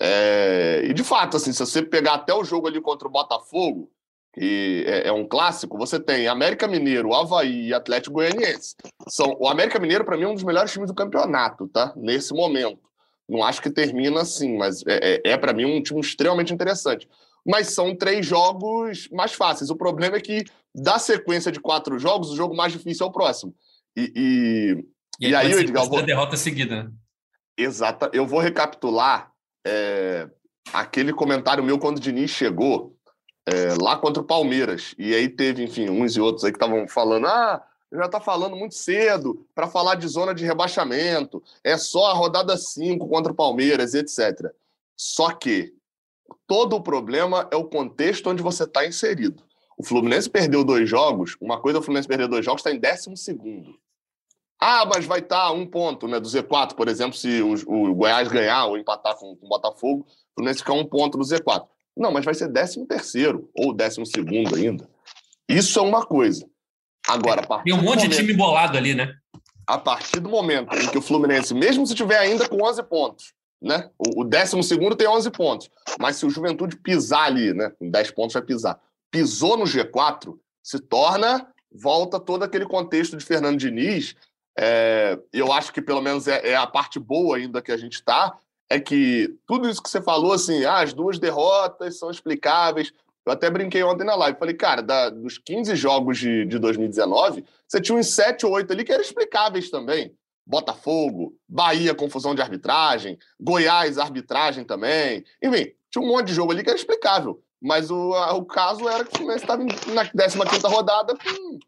É, e de fato, assim, se você pegar até o jogo ali contra o Botafogo, que é, é um clássico, você tem América Mineiro, Havaí e Atlético Goianiense. São, o América Mineiro, para mim, é um dos melhores times do campeonato, tá? Nesse momento. Não acho que termina assim, mas é, é, é para mim um time extremamente interessante. Mas são três jogos mais fáceis. O problema é que, da sequência de quatro jogos, o jogo mais difícil é o próximo. E, e, e, e aí, Edgar. Vou... derrota seguida. Né? Exata. Eu vou recapitular é, aquele comentário meu quando o Diniz chegou é, lá contra o Palmeiras. E aí teve, enfim, uns e outros aí que estavam falando: ah, já está falando muito cedo para falar de zona de rebaixamento, é só a rodada 5 contra o Palmeiras, etc. Só que todo o problema é o contexto onde você está inserido. O Fluminense perdeu dois jogos, uma coisa é o Fluminense perder dois jogos, está em décimo segundo. Ah, mas vai estar tá um ponto né, do Z4, por exemplo, se o, o Goiás ganhar ou empatar com, com o Botafogo, o Fluminense ficar um ponto do Z4. Não, mas vai ser décimo terceiro ou décimo segundo ainda. Isso é uma coisa. Agora, a Tem um monte momento, de time bolado ali, né? A partir do momento em que o Fluminense, mesmo se tiver ainda com 11 pontos, né? O, o décimo segundo tem 11 pontos. Mas se o Juventude pisar ali, né? Com 10 pontos vai pisar. Pisou no G4, se torna volta todo aquele contexto de Fernando Diniz é, eu acho que pelo menos é, é, a parte boa ainda que a gente está, é que tudo isso que você falou, assim, ah, as duas derrotas são explicáveis. Eu até brinquei ontem na live, falei, cara, da, dos 15 jogos de, de 2019, você tinha uns 7 ou 8 ali que eram explicáveis também. Botafogo, Bahia, confusão de arbitragem, Goiás, arbitragem também. Enfim, tinha um monte de jogo ali que era explicável. Mas o, o caso era que o Fluminense estava na 15 rodada com,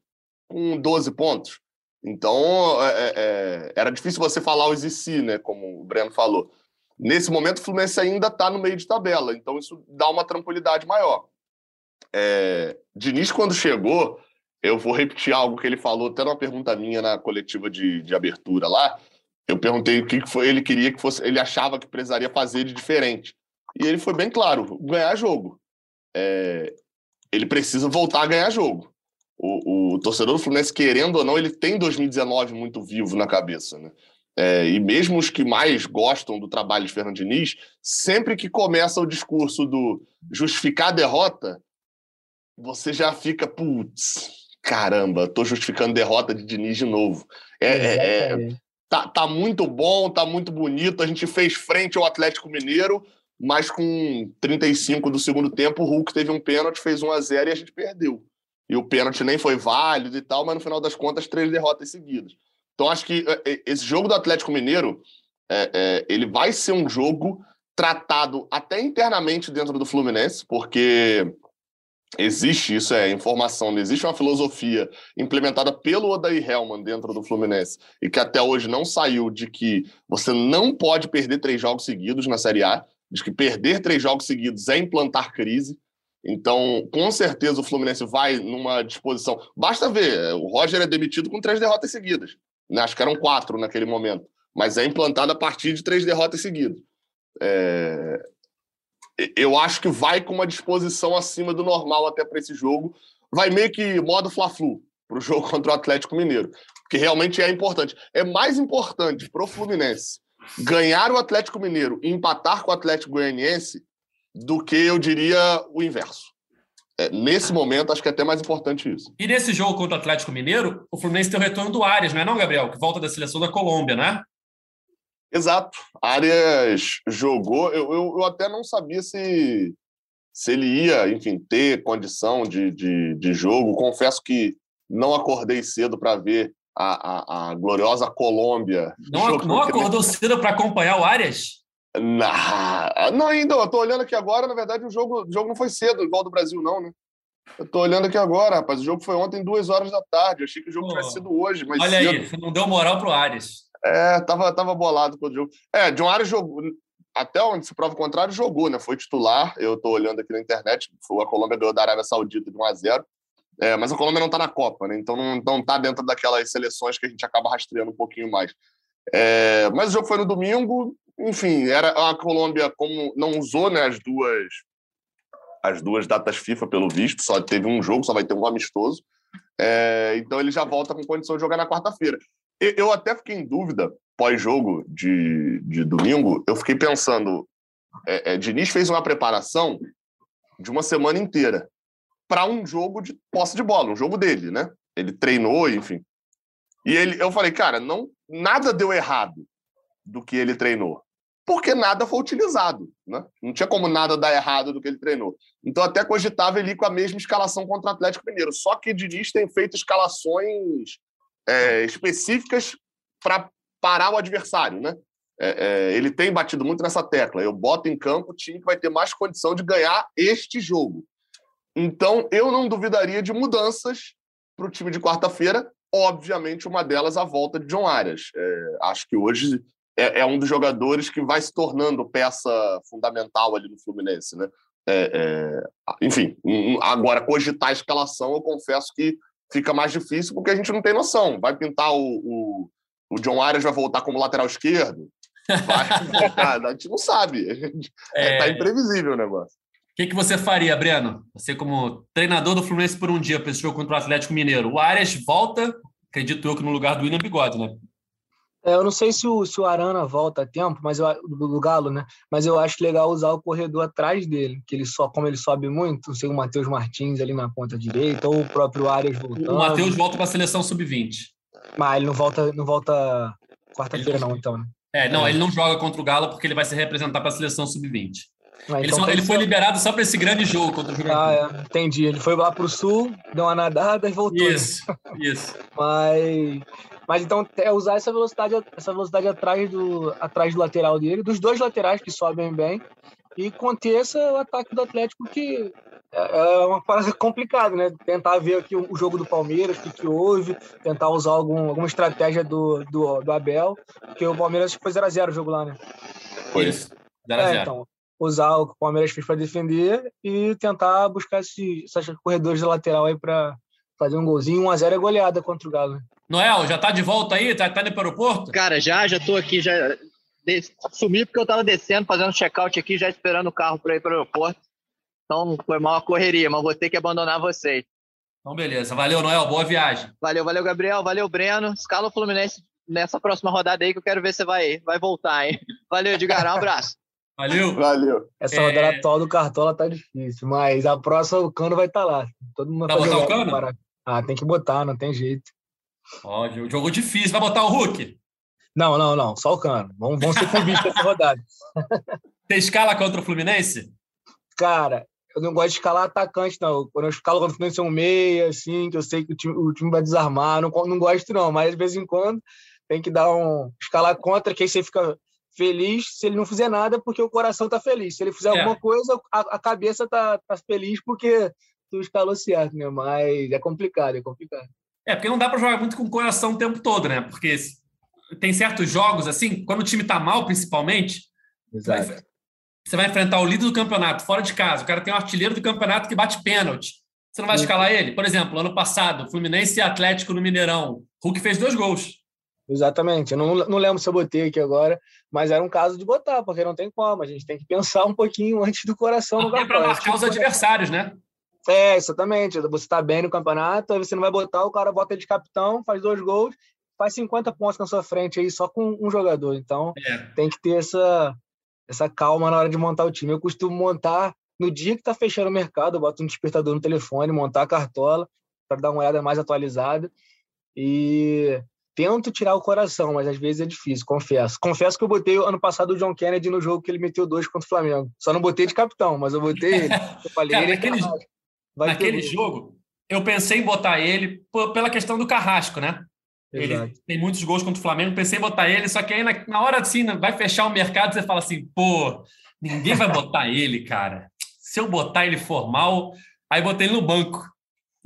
com 12 pontos. Então, é, é, é, era difícil você falar os e né? Como o Breno falou. Nesse momento, o Fluminense ainda está no meio de tabela, então isso dá uma tranquilidade maior. É, Diniz, quando chegou, eu vou repetir algo que ele falou, até numa pergunta minha na coletiva de, de abertura lá. Eu perguntei o que foi ele queria que fosse, ele achava que precisaria fazer de diferente. E ele foi bem claro: ganhar jogo. É, ele precisa voltar a ganhar jogo o, o, torcedor do Fluminense, querendo ou não, ele tem 2019 muito vivo na cabeça, né? É, e mesmo os que mais gostam do trabalho de Fernando Diniz, sempre que começa o discurso do justificar a derrota, você já fica, putz, caramba, tô justificando derrota de Diniz de novo. É, é, é, tá, tá muito bom, tá muito bonito. A gente fez frente ao Atlético Mineiro, mas com 35 do segundo tempo, o Hulk teve um pênalti, fez 1 a 0 e a gente perdeu e o pênalti nem foi válido e tal, mas no final das contas, três derrotas seguidas. Então, acho que é, é, esse jogo do Atlético Mineiro, é, é, ele vai ser um jogo tratado até internamente dentro do Fluminense, porque existe, isso é informação, existe uma filosofia implementada pelo Odair Helman dentro do Fluminense e que até hoje não saiu de que você não pode perder três jogos seguidos na Série A, de que perder três jogos seguidos é implantar crise. Então, com certeza o Fluminense vai numa disposição. Basta ver, o Roger é demitido com três derrotas seguidas. Né? Acho que eram quatro naquele momento. mas é implantado a partir de três derrotas seguidas. É... Eu acho que vai com uma disposição acima do normal até para esse jogo. Vai meio que modo Fla-Flu para o jogo contra o Atlético Mineiro, que realmente é importante. É mais importante para o Fluminense ganhar o Atlético Mineiro e empatar com o Atlético Goianiense do que eu diria o inverso. É, nesse momento, acho que é até mais importante isso. E nesse jogo contra o Atlético Mineiro, o Fluminense tem o retorno do Arias, não é não, Gabriel? Que volta da seleção da Colômbia, né? Exato. Arias jogou. Eu, eu, eu, até não sabia se, se ele ia, enfim, ter condição de, de, de jogo. Confesso que não acordei cedo para ver a, a, a, gloriosa Colômbia. Não, não acordou cedo para acompanhar o Arias? Não, não ainda. Eu tô olhando aqui agora, na verdade, o jogo, o jogo não foi cedo, igual do Brasil, não, né? Eu tô olhando aqui agora, rapaz. O jogo foi ontem, duas horas da tarde. Eu achei que o jogo Pô, tivesse sido hoje. Mas olha cedo. aí, não deu moral pro Ares. É, tava, tava bolado com o jogo. É, John Ares jogou. Até onde se prova o contrário, jogou, né? Foi titular. Eu tô olhando aqui na internet. A Colômbia ganhou da Arábia Saudita de 1 a 0 é, mas a Colômbia não está na Copa, né? Então não, não tá dentro daquelas seleções que a gente acaba rastreando um pouquinho mais. É, mas o jogo foi no domingo, enfim, era a Colômbia como não usou né, as duas as duas datas FIFA pelo visto, só teve um jogo, só vai ter um amistoso. É, então ele já volta com condição de jogar na quarta-feira. Eu até fiquei em dúvida pós-jogo de, de domingo. Eu fiquei pensando, é, é, Diniz fez uma preparação de uma semana inteira para um jogo de posse de bola, um jogo dele, né? Ele treinou, enfim. E ele, eu falei, cara, não nada deu errado do que ele treinou, porque nada foi utilizado, né? Não tinha como nada dar errado do que ele treinou. Então até cogitava ele ir com a mesma escalação contra o Atlético Mineiro. Só que Diniz tem feito escalações é, específicas para parar o adversário, né? É, é, ele tem batido muito nessa tecla. Eu boto em campo o time que vai ter mais condição de ganhar este jogo. Então, eu não duvidaria de mudanças para o time de quarta-feira. Obviamente, uma delas a volta de John Arias. É, acho que hoje é, é, um dos jogadores que vai se tornando peça fundamental ali no Fluminense, né? É, é enfim, agora cogitar a escalação, eu confesso que fica mais difícil porque a gente não tem noção. Vai pintar o, o, o John Arias vai voltar como lateral esquerdo? Vai voltar, a gente não sabe. Está é, imprevisível o negócio que, que você faria, Breno? Você, como treinador do Fluminense por um dia para esse jogo contra o Atlético Mineiro. O Arias volta, acredito eu que no lugar do William Bigode, né? É, eu não sei se o, se o Arana volta a tempo, mas eu, do, do, Galo, né? Mas eu acho legal usar o corredor atrás dele, que ele só, como ele sobe muito, não sei o Matheus Martins ali na ponta direita, ou o próprio Arias voltando. O Matheus volta para a seleção sub-20. Mas ele não volta, não volta quarta-feira, não, então, né? É, não, é. ele não joga contra o Galo porque ele vai se representar para a seleção sub-20. Ah, ele, então só, ele foi liberado só para esse grande jogo contra o Juventude. Ah, é. entendi. Ele foi lá para o sul, deu uma nadada e voltou. Isso, isso. mas, mas então é usar essa velocidade, essa velocidade atrás do, atrás do lateral dele, dos dois laterais que sobem bem, e conter esse ataque do Atlético, que é, é uma coisa complicada, né? Tentar ver aqui o jogo do Palmeiras, o que, que houve, tentar usar algum, alguma estratégia do, do, do Abel, porque o Palmeiras foi 0x0 o jogo lá, né? Foi isso. 0x0. É, então, usar o que o Palmeiras fez para defender e tentar buscar esses, esses corredores de lateral aí para fazer um golzinho. 1x0 é goleada contra o Galo. Né? Noel, já tá de volta aí? Tá, tá indo para o aeroporto? Cara, já, já tô aqui, já sumi porque eu tava descendo, fazendo check-out aqui, já esperando o carro para ir para o aeroporto. Então foi mal a correria, mas vou ter que abandonar vocês. Então, beleza. Valeu, Noel. Boa viagem. Valeu, valeu, Gabriel. Valeu, Breno. Escala o Fluminense nessa próxima rodada aí que eu quero ver se vai, vai voltar, hein? Valeu, Edgar. Um abraço. Valeu. Valeu. Essa é... rodada atual do Cartola tá difícil, mas a próxima o Cano vai estar tá lá. Todo mundo vai botar o Cano? Ah, tem que botar, não tem jeito. Ó, jogo difícil. Vai botar o Hulk? Não, não, não. Só o Cano. Vamos, vamos ser convictos essa rodada. Tem escala contra o Fluminense? Cara, eu não gosto de escalar atacante, não. Quando eu escalo contra o Fluminense é um meia, assim, que eu sei que o time, o time vai desarmar. Não, não gosto, não. Mas, de vez em quando, tem que dar um... Escalar contra, que aí você fica feliz se ele não fizer nada porque o coração tá feliz. Se ele fizer é. alguma coisa, a, a, cabeça tá, tá feliz porque tu escalou certo, né? Mas é complicado, é complicado. É, porque não dá para jogar muito com o coração o tempo todo, né? Porque tem certos jogos, assim, quando o time tá mal, principalmente, Exato. Vai, você vai enfrentar o líder do campeonato, fora de casa. O cara tem um artilheiro do campeonato que bate pênalti. Você não vai escalar ele? Por exemplo, ano passado, Fluminense e Atlético no Mineirão. Hulk fez dois gols. Exatamente. Eu não, não lembro se eu botei aqui agora, mas era um caso de botar, porque não tem como. A gente tem que pensar um pouquinho antes do coração no É para marcar os adversários, né? É, exatamente. Você está bem no campeonato, aí você não vai botar, o cara bota de capitão, faz dois gols, faz 50 pontos na sua frente aí só com um jogador. Então, é. tem que ter essa, essa calma na hora de montar o time. Eu costumo montar no dia que está fechando o mercado, eu boto um despertador no telefone, montar a cartola para dar uma olhada mais atualizada. E tento tirar o coração, mas às vezes é difícil, confesso. Confesso que eu botei ano passado o John Kennedy no jogo que ele meteu dois contra o Flamengo. Só não botei de capitão, mas eu botei ele. Eu falei, Cara, ele é naquele, naquele jogo, eu pensei em botar ele pela questão do Carrasco, né? Exato. Ele tem muitos gols contra o Flamengo, pensei em botar ele, só que aí na, na hora assim, vai fechar o mercado, você fala assim, pô, ninguém vai botar ele, cara. Se eu botar ele formal, aí botei ele no banco.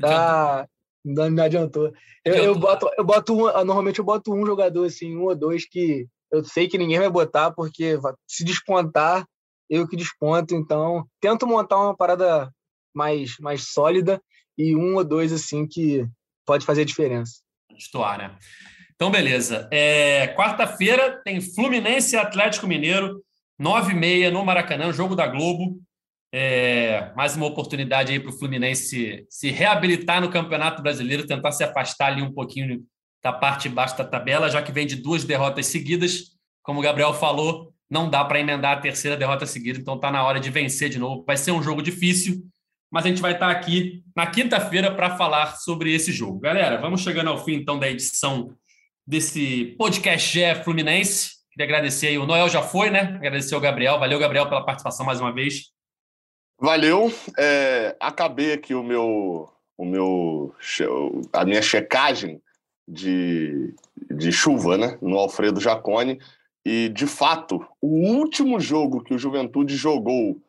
Ah, não, não adiantou. Eu, eu, boto, eu boto um, normalmente eu boto um jogador, assim, um ou dois que eu sei que ninguém vai botar, porque se despontar, eu que desponto. Então, tento montar uma parada mais, mais sólida e um ou dois, assim, que pode fazer diferença. Estoar, né? Então, beleza. É, Quarta-feira tem Fluminense e Atlético Mineiro, 9h30 no Maracanã, jogo da Globo. É, mais uma oportunidade aí para o Fluminense se, se, reabilitar no Campeonato Brasileiro, tentar se afastar ali um pouquinho da parte de baixo da tabela, já que vem de duas derrotas seguidas. Como o Gabriel falou, não dá para emendar a terceira derrota seguida, então está na hora de vencer de novo. Vai ser um jogo difícil, mas a gente vai estar aqui na quinta-feira para falar sobre esse jogo. Galera, vamos chegando ao fim então da edição desse podcast GE Fluminense. Queria agradecer aí, o Noel já foi, né? Agradecer ao Gabriel. Valeu, Gabriel, pela participação mais uma vez. Valeu. É, acabei aqui o meu, o meu, a minha checagem de, de chuva, né, no Alfredo Jacone. E, de fato, o último jogo que o Juventude jogou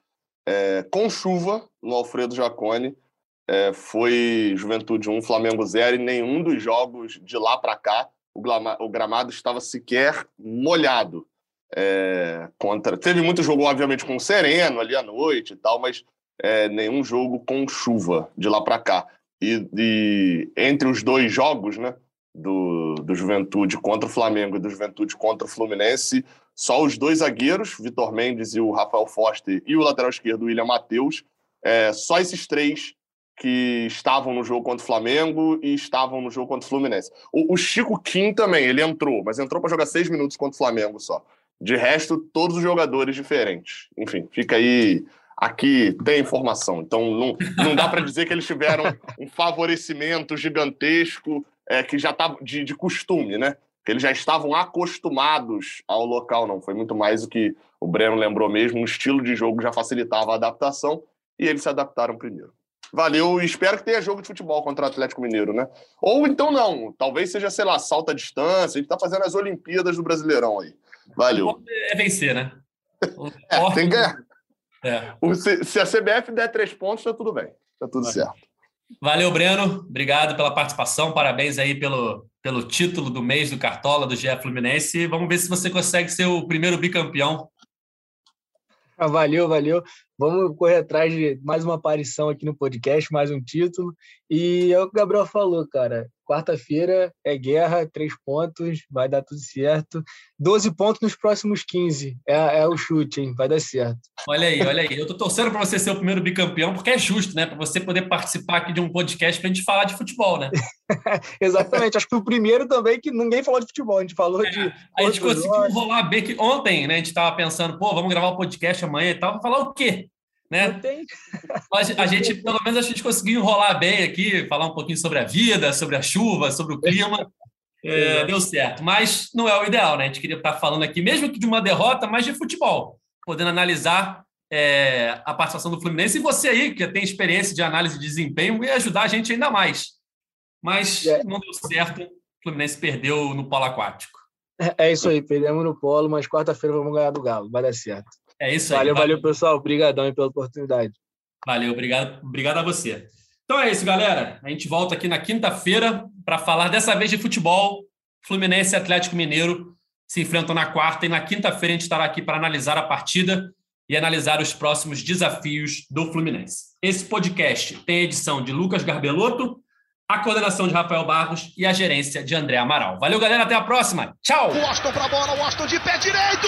é, com chuva no Alfredo Jacone é, foi Juventude 1, Flamengo 0, e nenhum dos jogos de lá para cá o, o gramado estava sequer molhado. É, contra. Teve muito jogo, obviamente, com Sereno ali à noite e tal, mas é, nenhum jogo com chuva de lá para cá. E, e, entre os dois jogos, né, do, do Juventude contra o Flamengo e do Juventude contra o Fluminense, só os dois zagueiros, Vitor Mendes e o Rafael Foster, e o lateral esquerdo, William Matheus, é, só esses três que estavam no jogo contra o Flamengo e estavam no jogo contra o Fluminense. O, o Chico Kim também, ele entrou, mas entrou para jogar seis minutos contra o Flamengo só. De resto, todos os jogadores diferentes. Enfim, fica aí. Aqui tem informação. Então, não, não dá para dizer que eles tiveram um favorecimento gigantesco é, que já estava de, de costume, né? Que eles já estavam acostumados ao local, não. Foi muito mais o que o Breno lembrou mesmo. O estilo de jogo já facilitava a adaptação e eles se adaptaram primeiro. Valeu e espero que tenha jogo de futebol contra o Atlético Mineiro, né? Ou então não, talvez seja, sei lá, salta a distância. A gente tá fazendo as Olimpíadas do Brasileirão aí. Valeu. É vencer, né? É, tem que ganhar. É. Se, se, a CBF der três pontos, tá tudo bem. Tá tudo certo. Valeu, Breno. Obrigado pela participação. Parabéns aí pelo, pelo título do mês do Cartola do GE Fluminense. Vamos ver se você consegue ser o primeiro bicampeão. Ah, valeu, valeu. Vamos correr atrás de mais uma aparição aqui no podcast, mais um título. E é o que o Gabriel falou, cara. Quarta-feira é guerra, três pontos, vai dar tudo certo. Doze pontos nos próximos 15. É, é, o chute, hein? Vai dar certo. Olha aí, olha aí. Eu tô torcendo para você ser o primeiro bicampeão, porque é justo, né? Para você poder participar aqui de um podcast para a gente falar de futebol, né? Exatamente. Acho que o primeiro também que ninguém falou de futebol, a gente falou é, de. A gente conseguiu rolar bem que ontem, né? A gente estava pensando, pô, vamos gravar o um podcast amanhã e tal. Vamos falar o quê? Né? Mas a gente, pelo menos, a gente conseguiu enrolar bem aqui, falar um pouquinho sobre a vida, sobre a chuva, sobre o clima. É, deu certo, mas não é o ideal, né? A gente queria estar falando aqui, mesmo que de uma derrota, mas de futebol, podendo analisar é, a participação do Fluminense e você aí, que tem experiência de análise de desempenho, e ajudar a gente ainda mais. Mas é. não deu certo, o Fluminense perdeu no polo aquático. É, é isso aí, perdemos no polo, mas quarta-feira vamos ganhar do Galo, vai dar certo. É isso aí. Valeu, valeu, pessoal. Obrigadão pela oportunidade. Valeu, obrigado, obrigado a você. Então é isso, galera. A gente volta aqui na quinta-feira para falar dessa vez de futebol. Fluminense e Atlético Mineiro se enfrentam na quarta e na quinta-feira a gente estará aqui para analisar a partida e analisar os próximos desafios do Fluminense. Esse podcast tem edição de Lucas Garbelotto, a coordenação de Rafael Barros e a gerência de André Amaral. Valeu, galera. Até a próxima. Tchau. Washington pra bola. Washington de pé direito.